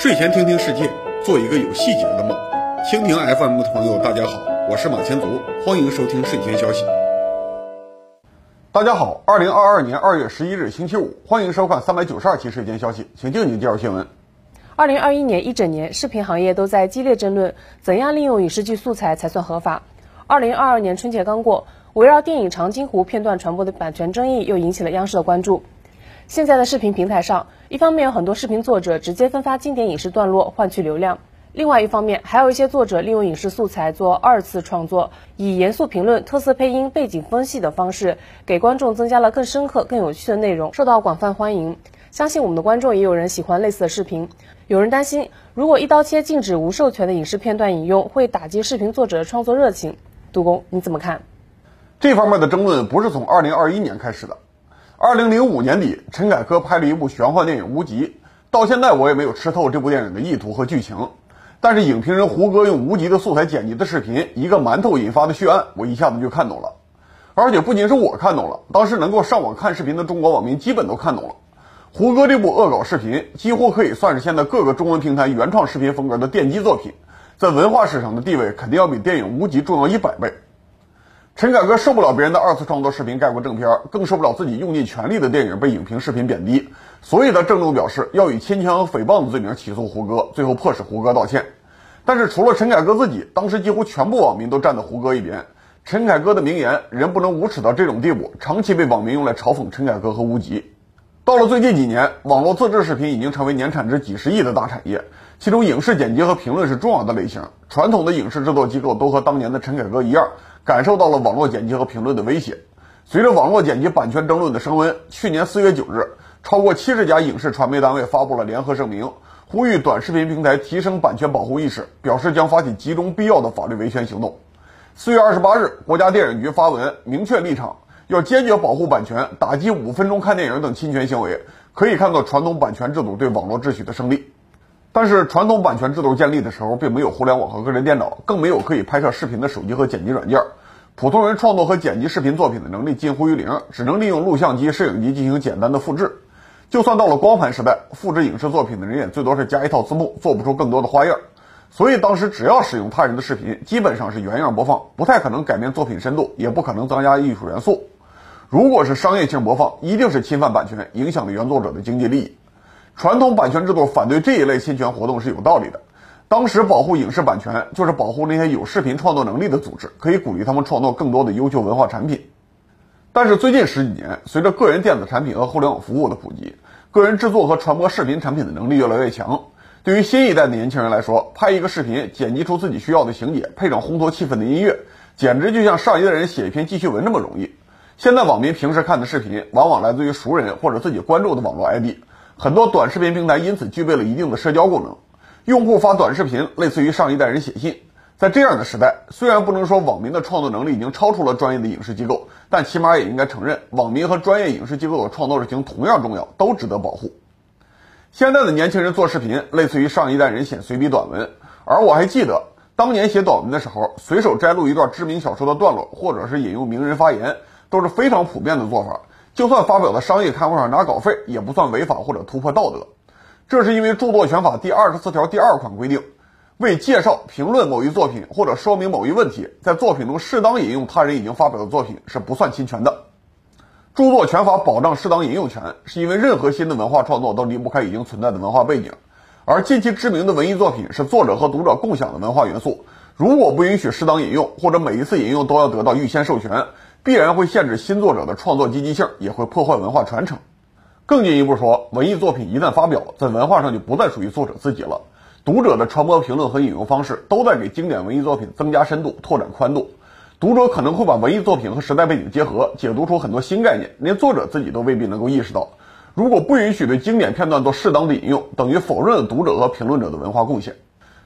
睡前听听世界，做一个有细节的梦。蜻蜓 FM 的朋友，大家好，我是马前卒，欢迎收听睡前消息。大家好，二零二二年二月十一日星期五，欢迎收看三百九十二期睡前消息，请静静介绍新闻。二零二一年一整年，视频行业都在激烈争论怎样利用影视剧素材才算合法。二零二二年春节刚过，围绕电影《长津湖》片段传播的版权争议又引起了央视的关注。现在的视频平台上，一方面有很多视频作者直接分发经典影视段落换取流量，另外一方面还有一些作者利用影视素材做二次创作，以严肃评论、特色配音、背景分析的方式，给观众增加了更深刻、更有趣的内容，受到广泛欢迎。相信我们的观众也有人喜欢类似的视频。有人担心，如果一刀切禁止无授权的影视片段引用，会打击视频作者的创作热情。杜工，你怎么看？这方面的争论不是从二零二一年开始的。二零零五年底，陈凯歌拍了一部玄幻电影《无极》，到现在我也没有吃透这部电影的意图和剧情。但是影评人胡歌用《无极》的素材剪辑的视频，一个馒头引发的血案，我一下子就看懂了。而且不仅是我看懂了，当时能够上网看视频的中国网民基本都看懂了。胡歌这部恶搞视频，几乎可以算是现在各个中文平台原创视频风格的奠基作品，在文化史上的地位肯定要比电影《无极》重要一百倍。陈凯歌受不了别人的二次创作视频盖过正片，更受不了自己用尽全力的电影被影评视频贬低，所以他郑重表示要以牵强和诽谤的罪名起诉胡歌，最后迫使胡歌道歉。但是除了陈凯歌自己，当时几乎全部网民都站在胡歌一边。陈凯歌的名言“人不能无耻到这种地步”，长期被网民用来嘲讽陈凯歌和无极。到了最近几年，网络自制视频已经成为年产值几十亿的大产业，其中影视剪辑和评论是重要的类型。传统的影视制作机构都和当年的陈凯歌一样。感受到了网络剪辑和评论的威胁。随着网络剪辑版权争论的升温，去年四月九日，超过七十家影视传媒单位发布了联合声明，呼吁短视频平台提升版权保护意识，表示将发起集中必要的法律维权行动。四月二十八日，国家电影局发文明确立场，要坚决保护版权，打击五分钟看电影等侵权行为，可以看作传统版权制度对网络秩序的胜利。但是，传统版权制度建立的时候，并没有互联网和个人电脑，更没有可以拍摄视频的手机和剪辑软件。普通人创作和剪辑视频作品的能力近乎于零，只能利用录像机、摄影机进行简单的复制。就算到了光盘时代，复制影视作品的人也最多是加一套字幕，做不出更多的花样。所以，当时只要使用他人的视频，基本上是原样播放，不太可能改变作品深度，也不可能增加艺术元素。如果是商业性播放，一定是侵犯版权，影响了原作者的经济利益。传统版权制度反对这一类侵权活动是有道理的。当时保护影视版权，就是保护那些有视频创作能力的组织，可以鼓励他们创作更多的优秀文化产品。但是最近十几年，随着个人电子产品和互联网服务的普及，个人制作和传播视频产品的能力越来越强。对于新一代的年轻人来说，拍一个视频，剪辑出自己需要的情节，配上烘托气氛的音乐，简直就像上一代人写一篇记叙文那么容易。现在网民平时看的视频，往往来自于熟人或者自己关注的网络 ID。很多短视频平台因此具备了一定的社交功能，用户发短视频类似于上一代人写信。在这样的时代，虽然不能说网民的创作能力已经超出了专业的影视机构，但起码也应该承认，网民和专业影视机构的创作热情同样重要，都值得保护。现在的年轻人做视频，类似于上一代人写随笔短文，而我还记得当年写短文的时候，随手摘录一段知名小说的段落，或者是引用名人发言，都是非常普遍的做法。就算发表在商业刊物上拿稿费，也不算违法或者突破道德。这是因为著作权法第二十四条第二款规定，为介绍、评论某一作品或者说明某一问题，在作品中适当引用他人已经发表的作品是不算侵权的。著作权法保障适当引用权，是因为任何新的文化创作都离不开已经存在的文化背景，而近期知名的文艺作品是作者和读者共享的文化元素。如果不允许适当引用，或者每一次引用都要得到预先授权。必然会限制新作者的创作积极性，也会破坏文化传承。更进一步说，文艺作品一旦发表，在文化上就不再属于作者自己了。读者的传播、评论和引用方式都在给经典文艺作品增加深度、拓展宽度。读者可能会把文艺作品和时代背景结合，解读出很多新概念，连作者自己都未必能够意识到。如果不允许对经典片段做适当的引用，等于否认了读者和评论者的文化贡献。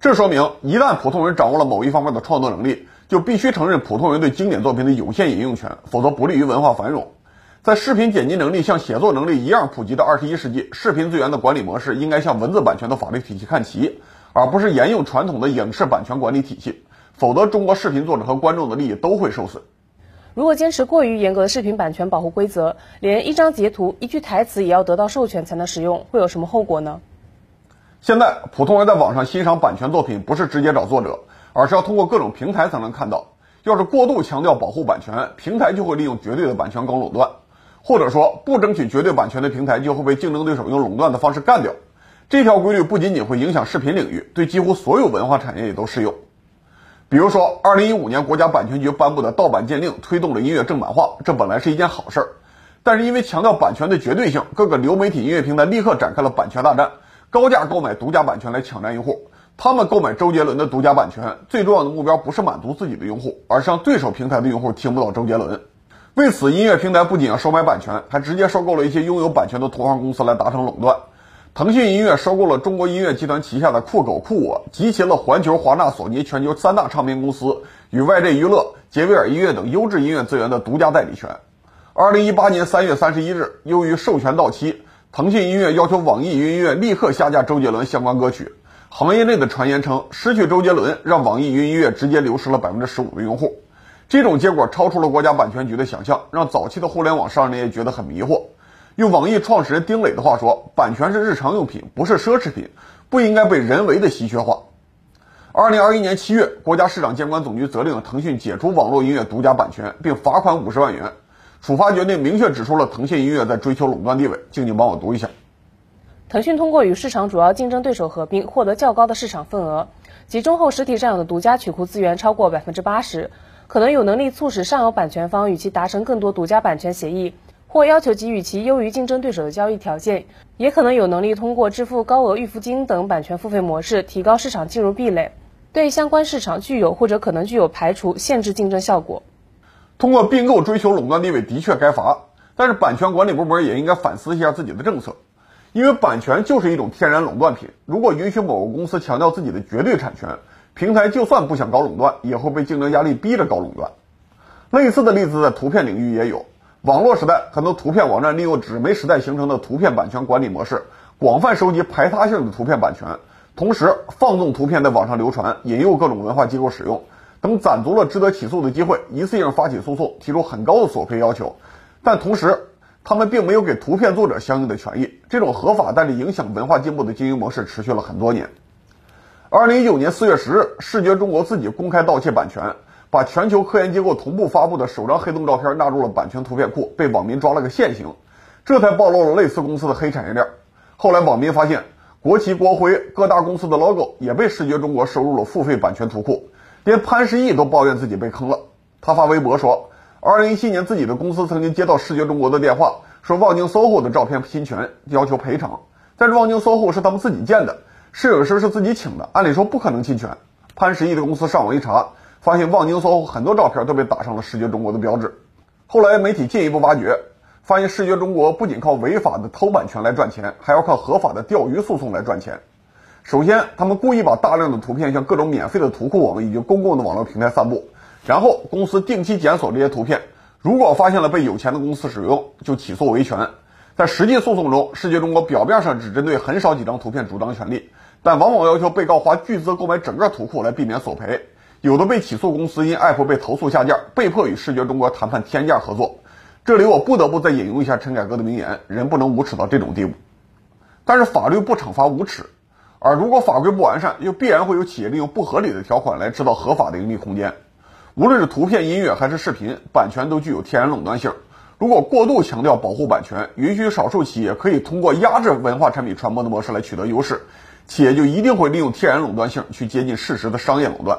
这说明，一旦普通人掌握了某一方面的创作能力，就必须承认普通人对经典作品的有限引用权，否则不利于文化繁荣。在视频剪辑能力像写作能力一样普及的二十一世纪，视频资源的管理模式应该向文字版权的法律体系看齐，而不是沿用传统的影视版权管理体系。否则，中国视频作者和观众的利益都会受损。如果坚持过于严格的视频版权保护规则，连一张截图、一句台词也要得到授权才能使用，会有什么后果呢？现在普通人在网上欣赏版权作品，不是直接找作者，而是要通过各种平台才能看到。要是过度强调保护版权，平台就会利用绝对的版权搞垄断，或者说不争取绝对版权的平台就会被竞争对手用垄断的方式干掉。这条规律不仅仅会影响视频领域，对几乎所有文化产业也都适用。比如说，二零一五年国家版权局颁布的盗版鉴定，推动了音乐正版化，这本来是一件好事儿。但是因为强调版权的绝对性，各个流媒体音乐平台立刻展开了版权大战，高价购买独家版权来抢占用户。他们购买周杰伦的独家版权，最重要的目标不是满足自己的用户，而是让对手平台的用户听不到周杰伦。为此，音乐平台不仅要收买版权，还直接收购了一些拥有版权的同行公司来达成垄断。腾讯音乐收购了中国音乐集团旗下的酷狗酷我，集齐了环球、华纳、索尼全球三大唱片公司与 YG 娱乐、杰威尔音乐等优质音乐资源的独家代理权。二零一八年三月三十一日，由于授权到期，腾讯音乐要求网易云音乐立刻下架周杰伦相关歌曲。行业内的传言称，失去周杰伦让网易云音乐直接流失了百分之十五的用户。这种结果超出了国家版权局的想象，让早期的互联网商人也觉得很迷惑。用网易创始人丁磊的话说，版权是日常用品，不是奢侈品，不应该被人为的稀缺化。二零二一年七月，国家市场监管总局责令腾讯解除网络音乐独家版权，并罚款五十万元。处罚决定明确指出了腾讯音乐在追求垄断地位。静静帮我读一下。腾讯通过与市场主要竞争对手合并，获得较高的市场份额，集中后实体占有的独家曲库资源超过百分之八十，可能有能力促使上游版权方与其达成更多独家版权协议，或要求给予其优于竞争对手的交易条件，也可能有能力通过支付高额预付金等版权付费模式，提高市场进入壁垒，对相关市场具有或者可能具有排除、限制竞争效果。通过并购追求垄断地位的确该罚，但是版权管理部门也应该反思一下自己的政策。因为版权就是一种天然垄断品，如果允许某个公司强调自己的绝对产权，平台就算不想搞垄断，也会被竞争压力逼着搞垄断。类似的例子在图片领域也有，网络时代很多图片网站利用纸媒时代形成的图片版权管理模式，广泛收集排他性的图片版权，同时放纵图片在网上流传，引诱各种文化机构使用，等攒足了值得起诉的机会，一次性发起诉讼，提出很高的索赔要求，但同时。他们并没有给图片作者相应的权益，这种合法但是影响文化进步的经营模式持续了很多年。二零一九年四月十日，视觉中国自己公开盗窃版权，把全球科研机构同步发布的首张黑洞照片纳入了版权图片库，被网民抓了个现行，这才暴露了类似公司的黑产业链。后来网民发现，国旗、国徽、各大公司的 logo 也被视觉中国收入了付费版权图库，连潘石屹都抱怨自己被坑了。他发微博说。二零一七年，自己的公司曾经接到视觉中国的电话，说望京 SOHO 的照片侵权，要求赔偿。但是望京 SOHO 是他们自己建的，摄影师是自己请的，按理说不可能侵权。潘石屹的公司上网一查，发现望京 SOHO 很多照片都被打上了视觉中国的标志。后来媒体进一步挖掘，发现视觉中国不仅靠违法的偷版权来赚钱，还要靠合法的钓鱼诉讼来赚钱。首先，他们故意把大量的图片向各种免费的图库网以及公共的网络平台散布。然后公司定期检索这些图片，如果发现了被有钱的公司使用，就起诉维权。在实际诉讼中，世界中国表面上只针对很少几张图片主张权利，但往往要求被告花巨资购买整个图库来避免索赔。有的被起诉公司因 App 被投诉下架，被迫与视觉中国谈判天价合作。这里我不得不再引用一下陈凯歌的名言：人不能无耻到这种地步。但是法律不惩罚无耻，而如果法规不完善，又必然会有企业利用不合理的条款来制造合法的盈利空间。无论是图片、音乐还是视频，版权都具有天然垄断性。如果过度强调保护版权，允许少数企业可以通过压制文化产品传播的模式来取得优势，企业就一定会利用天然垄断性去接近事实的商业垄断。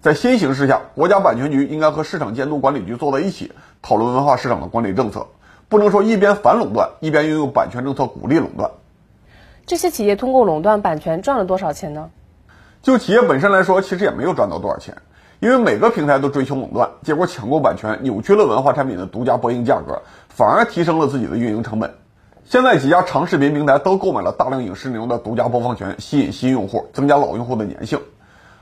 在新形势下，国家版权局应该和市场监督管理局坐在一起讨论文化市场的管理政策，不能说一边反垄断，一边运用版权政策鼓励垄断。这些企业通过垄断版权赚了多少钱呢？就企业本身来说，其实也没有赚到多少钱。因为每个平台都追求垄断，结果抢购版权，扭曲了文化产品的独家播映价格，反而提升了自己的运营成本。现在几家长视频平台都购买了大量影视内容的独家播放权，吸引新用户，增加老用户的粘性。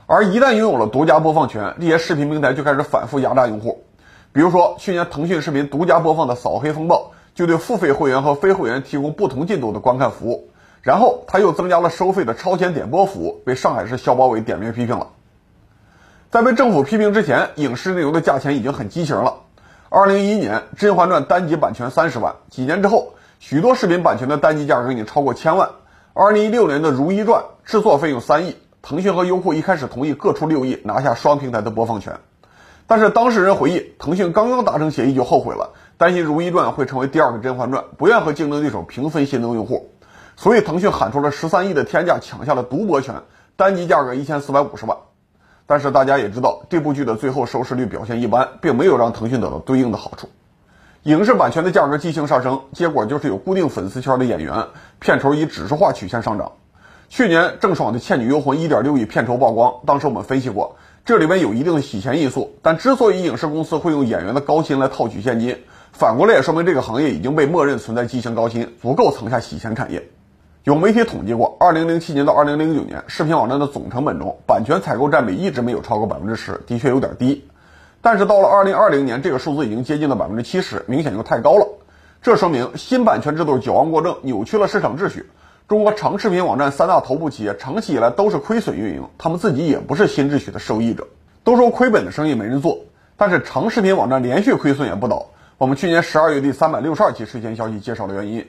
而一旦拥有了独家播放权，这些视频平台就开始反复压榨用户。比如说，去年腾讯视频独家播放的《扫黑风暴》，就对付费会员和非会员提供不同进度的观看服务。然后他又增加了收费的超前点播服务，被上海市消保委点名批评了。在被政府批评之前，影视内容的价钱已经很畸形了。二零一一年，《甄嬛传》单集版权三十万，几年之后，许多视频版权的单集价格已经超过千万。二零一六年的《如懿传》制作费用三亿，腾讯和优酷一开始同意各出六亿，拿下双平台的播放权。但是当事人回忆，腾讯刚刚达成协议就后悔了，担心《如懿传》会成为第二个《甄嬛传》，不愿和竞争对手平分新增用户，所以腾讯喊出了十三亿的天价，抢下了独播权，单集价格一千四百五十万。但是大家也知道，这部剧的最后收视率表现一般，并没有让腾讯得到对应的好处。影视版权的价格激情上升，结果就是有固定粉丝圈的演员，片酬以指数化曲线上涨。去年郑爽的《倩女幽魂》一点六亿片酬曝光，当时我们分析过，这里面有一定的洗钱因素。但之所以影视公司会用演员的高薪来套取现金，反过来也说明这个行业已经被默认存在畸形高薪，足够层下洗钱产业。有媒体统计过，二零零七年到二零零九年，视频网站的总成本中，版权采购占比一直没有超过百分之十，的确有点低。但是到了二零二零年，这个数字已经接近了百分之七十，明显就太高了。这说明新版权制度矫枉过正，扭曲了市场秩序。中国长视频网站三大头部企业长期以来都是亏损运营，他们自己也不是新秩序的受益者。都说亏本的生意没人做，但是长视频网站连续亏损也不倒。我们去年十二月第三百六十二期睡前消息介绍了原因。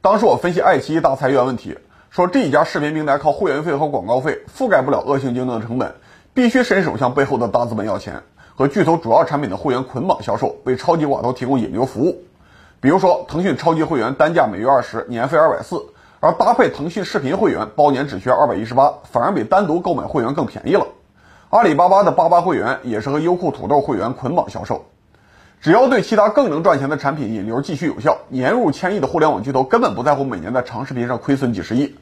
当时我分析爱奇艺大裁员问题，说这一家视频平台靠会员费和广告费覆盖不了恶性竞争的成本，必须伸手向背后的大资本要钱。和巨头主要产品的会员捆绑销售，为超级寡头提供引流服务。比如说，腾讯超级会员单价每月二十，年费二百四，而搭配腾讯视频会员，包年只需要二百一十八，反而比单独购买会员更便宜了。阿里巴巴的八八会员也是和优酷土豆会员捆绑销售。只要对其他更能赚钱的产品引流继续有效，年入千亿的互联网巨头根本不在乎每年在长视频上亏损几十亿。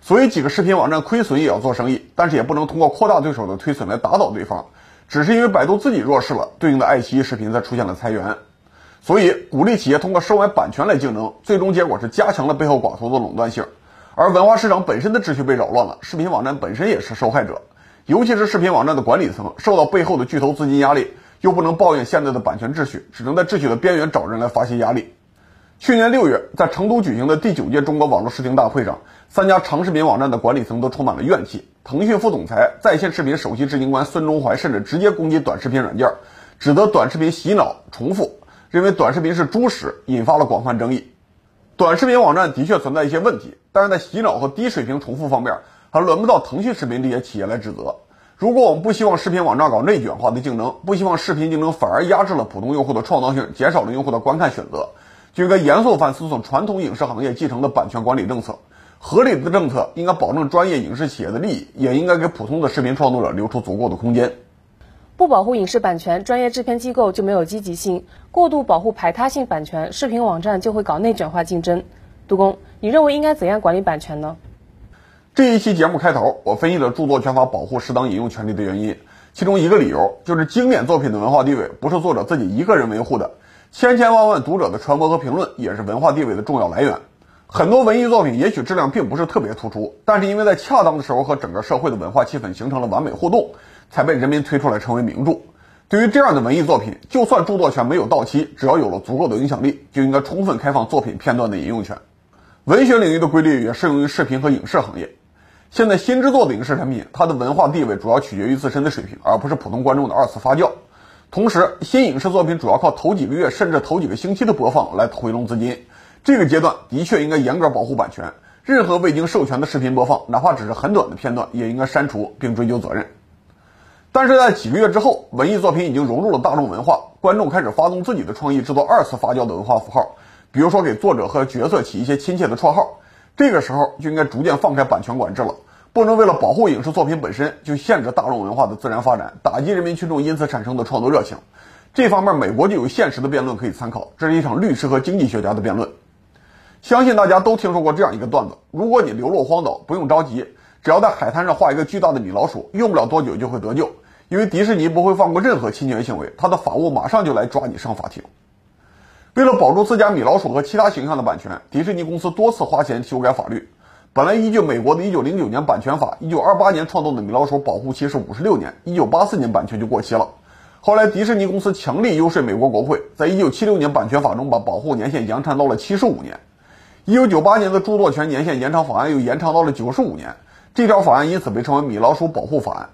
所以几个视频网站亏损也要做生意，但是也不能通过扩大对手的亏损来打倒对方。只是因为百度自己弱势了，对应的爱奇艺视频才出现了裁员，所以鼓励企业通过收买版权来竞争，最终结果是加强了背后寡头的垄断性，而文化市场本身的秩序被扰乱了，视频网站本身也是受害者，尤其是视频网站的管理层受到背后的巨头资金压力，又不能抱怨现在的版权秩序，只能在秩序的边缘找人来发泄压力。去年六月，在成都举行的第九届中国网络视听大会上，三家长视频网站的管理层都充满了怨气。腾讯副总裁、在线视频首席执行官孙忠怀甚至直接攻击短视频软件，指责短视频洗脑重复，认为短视频是猪屎，引发了广泛争议。短视频网站的确存在一些问题，但是在洗脑和低水平重复方面，还轮不到腾讯视频这些企业来指责。如果我们不希望视频网站搞内卷化的竞争，不希望视频竞争反而压制了普通用户的创造性，减少了用户的观看选择。就应该严肃反思从传统影视行业继承的版权管理政策，合理的政策应该保证专业影视企业的利益，也应该给普通的视频创作者留出足够的空间。不保护影视版权，专业制片机构就没有积极性；过度保护排他性版权，视频网站就会搞内卷化竞争。杜工，你认为应该怎样管理版权呢？这一期节目开头，我分析了著作权法保护适当引用权利的原因，其中一个理由就是经典作品的文化地位不是作者自己一个人维护的。千千万万读者的传播和评论也是文化地位的重要来源。很多文艺作品也许质量并不是特别突出，但是因为在恰当的时候和整个社会的文化气氛形成了完美互动，才被人民推出来成为名著。对于这样的文艺作品，就算著作权没有到期，只要有了足够的影响力，就应该充分开放作品片段的引用权。文学领域的规律也适用于视频和影视行业。现在新制作的影视产品，它的文化地位主要取决于自身的水平，而不是普通观众的二次发酵。同时，新影视作品主要靠头几个月甚至头几个星期的播放来回笼资金，这个阶段的确应该严格保护版权。任何未经授权的视频播放，哪怕只是很短的片段，也应该删除并追究责任。但是在几个月之后，文艺作品已经融入了大众文化，观众开始发动自己的创意，制作二次发酵的文化符号，比如说给作者和角色起一些亲切的绰号。这个时候就应该逐渐放开版权管制了。不能为了保护影视作品本身就限制大众文化的自然发展，打击人民群众因此产生的创作热情。这方面，美国就有现实的辩论可以参考。这是一场律师和经济学家的辩论。相信大家都听说过这样一个段子：如果你流落荒岛，不用着急，只要在海滩上画一个巨大的米老鼠，用不了多久就会得救，因为迪士尼不会放过任何侵权行为，他的法务马上就来抓你上法庭。为了保住自家米老鼠和其他形象的版权，迪士尼公司多次花钱修改法律。本来依据美国的1909年版权法，1928年创作的米老鼠保护期是56年，1984年版权就过期了。后来迪士尼公司强力游说美国国会，在1976年版权法中把保护年限延长到了75年。1998年的著作权年限延长法案又延长到了95年，这条法案因此被称为米老鼠保护法案。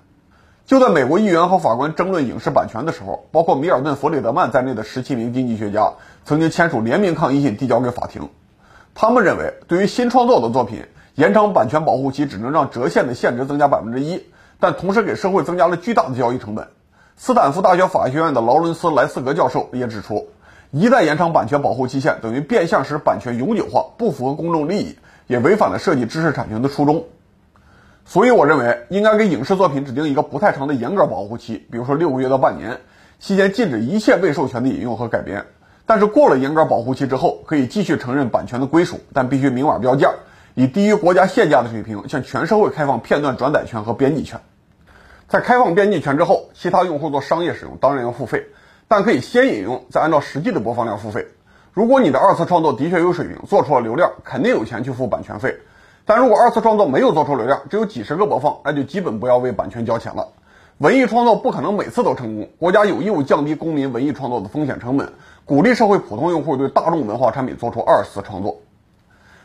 就在美国议员和法官争论影视版权的时候，包括米尔顿·弗里德曼在内的17名经济学家曾经签署联名抗议信递交给法庭，他们认为对于新创作的作品。延长版权保护期只能让折现的现值增加百分之一，但同时给社会增加了巨大的交易成本。斯坦福大学法学院的劳伦斯·莱斯格教授也指出，一旦延长版权保护期限，等于变相使版权永久化，不符合公众利益，也违反了设计知识产权的初衷。所以，我认为应该给影视作品指定一个不太长的严格保护期，比如说六个月到半年，期间禁止一切未授权的引用和改编。但是过了严格保护期之后，可以继续承认版权的归属，但必须明码标价，以低于国家限价的水平向全社会开放片段转载权和编辑权。在开放编辑权之后，其他用户做商业使用当然要付费，但可以先引用，再按照实际的播放量付费。如果你的二次创作的确有水平，做出了流量，肯定有钱去付版权费。但如果二次创作没有做出流量，只有几十个播放，那就基本不要为版权交钱了。文艺创作不可能每次都成功，国家有义务降低公民文艺创作的风险成本，鼓励社会普通用户对大众文化产品做出二次创作。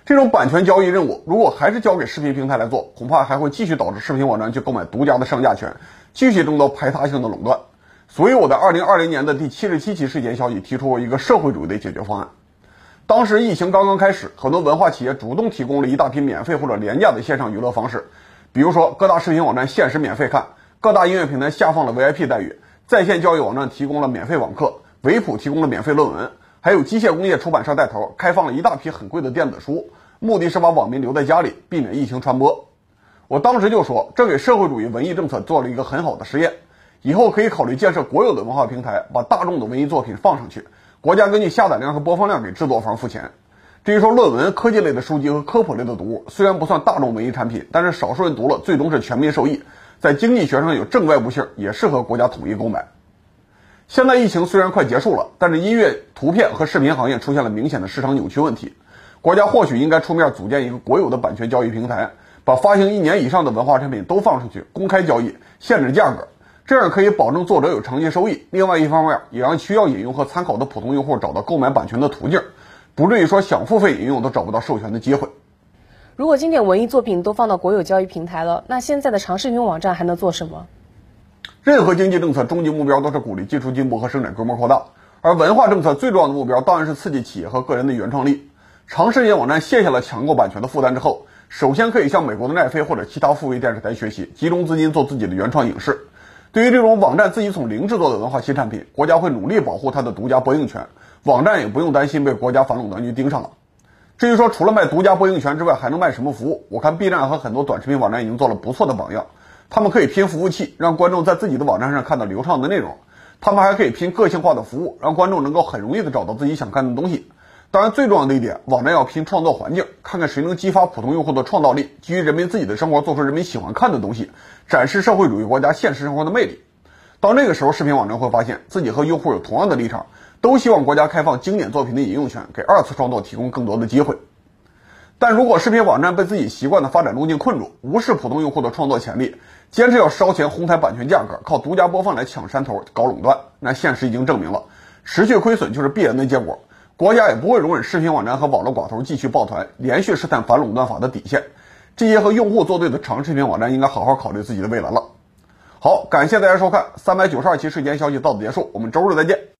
这种版权交易任务如果还是交给视频平台来做，恐怕还会继续导致视频网站去购买独家的上架权，继续争夺排他性的垄断。所以我在二零二零年的第七十七期事件消息提出过一个社会主义的解决方案。当时疫情刚刚开始，很多文化企业主动提供了一大批免费或者廉价的线上娱乐方式，比如说各大视频网站限时免费看，各大音乐平台下放了 VIP 待遇，在线教育网站提供了免费网课，维普提供了免费论文，还有机械工业出版社带头开放了一大批很贵的电子书，目的是把网民留在家里，避免疫情传播。我当时就说，这给社会主义文艺政策做了一个很好的实验，以后可以考虑建设国有的文化平台，把大众的文艺作品放上去。国家根据下载量和播放量给制作方付钱。至于说论文、科技类的书籍和科普类的读物，虽然不算大众文艺产品，但是少数人读了，最终是全民受益，在经济学上有正外部性，也适合国家统一购买。现在疫情虽然快结束了，但是音乐、图片和视频行业出现了明显的市场扭曲问题。国家或许应该出面组建一个国有的版权交易平台，把发行一年以上的文化产品都放上去，公开交易，限制价格。这样可以保证作者有长期收益，另外一方面也让需要引用和参考的普通用户找到购买版权的途径，不至于说想付费引用都找不到授权的机会。如果经典文艺作品都放到国有交易平台了，那现在的长视频网站还能做什么？任何经济政策终极目标都是鼓励技术进步和生产规模扩大，而文化政策最重要的目标当然是刺激企业和个人的原创力。长视频网站卸下了抢购版权的负担之后，首先可以向美国的奈飞或者其他付费电视台学习，集中资金做自己的原创影视。对于这种网站自己从零制作的文化新产品，国家会努力保护它的独家播映权，网站也不用担心被国家反垄断局盯上了。至于说除了卖独家播映权之外还能卖什么服务，我看 B 站和很多短视频网站已经做了不错的榜样。他们可以拼服务器，让观众在自己的网站上看到流畅的内容；他们还可以拼个性化的服务，让观众能够很容易的找到自己想看的东西。当然，最重要的一点，网站要拼创作环境，看看谁能激发普通用户的创造力，基于人民自己的生活做出人民喜欢看的东西，展示社会主义国家现实生活的魅力。到那个时候，视频网站会发现自己和用户有同样的立场，都希望国家开放经典作品的引用权，给二次创作提供更多的机会。但如果视频网站被自己习惯的发展路径困住，无视普通用户的创作潜力，坚持要烧钱哄抬版权价格，靠独家播放来抢山头、搞垄断，那现实已经证明了，持续亏损就是必然的结果。国家也不会容忍视频网站和网络寡头继续抱团，连续试探反垄断法的底线。这些和用户作对的长视频网站应该好好考虑自己的未来了。好，感谢大家收看三百九十二期睡前消息到此结束，我们周日再见。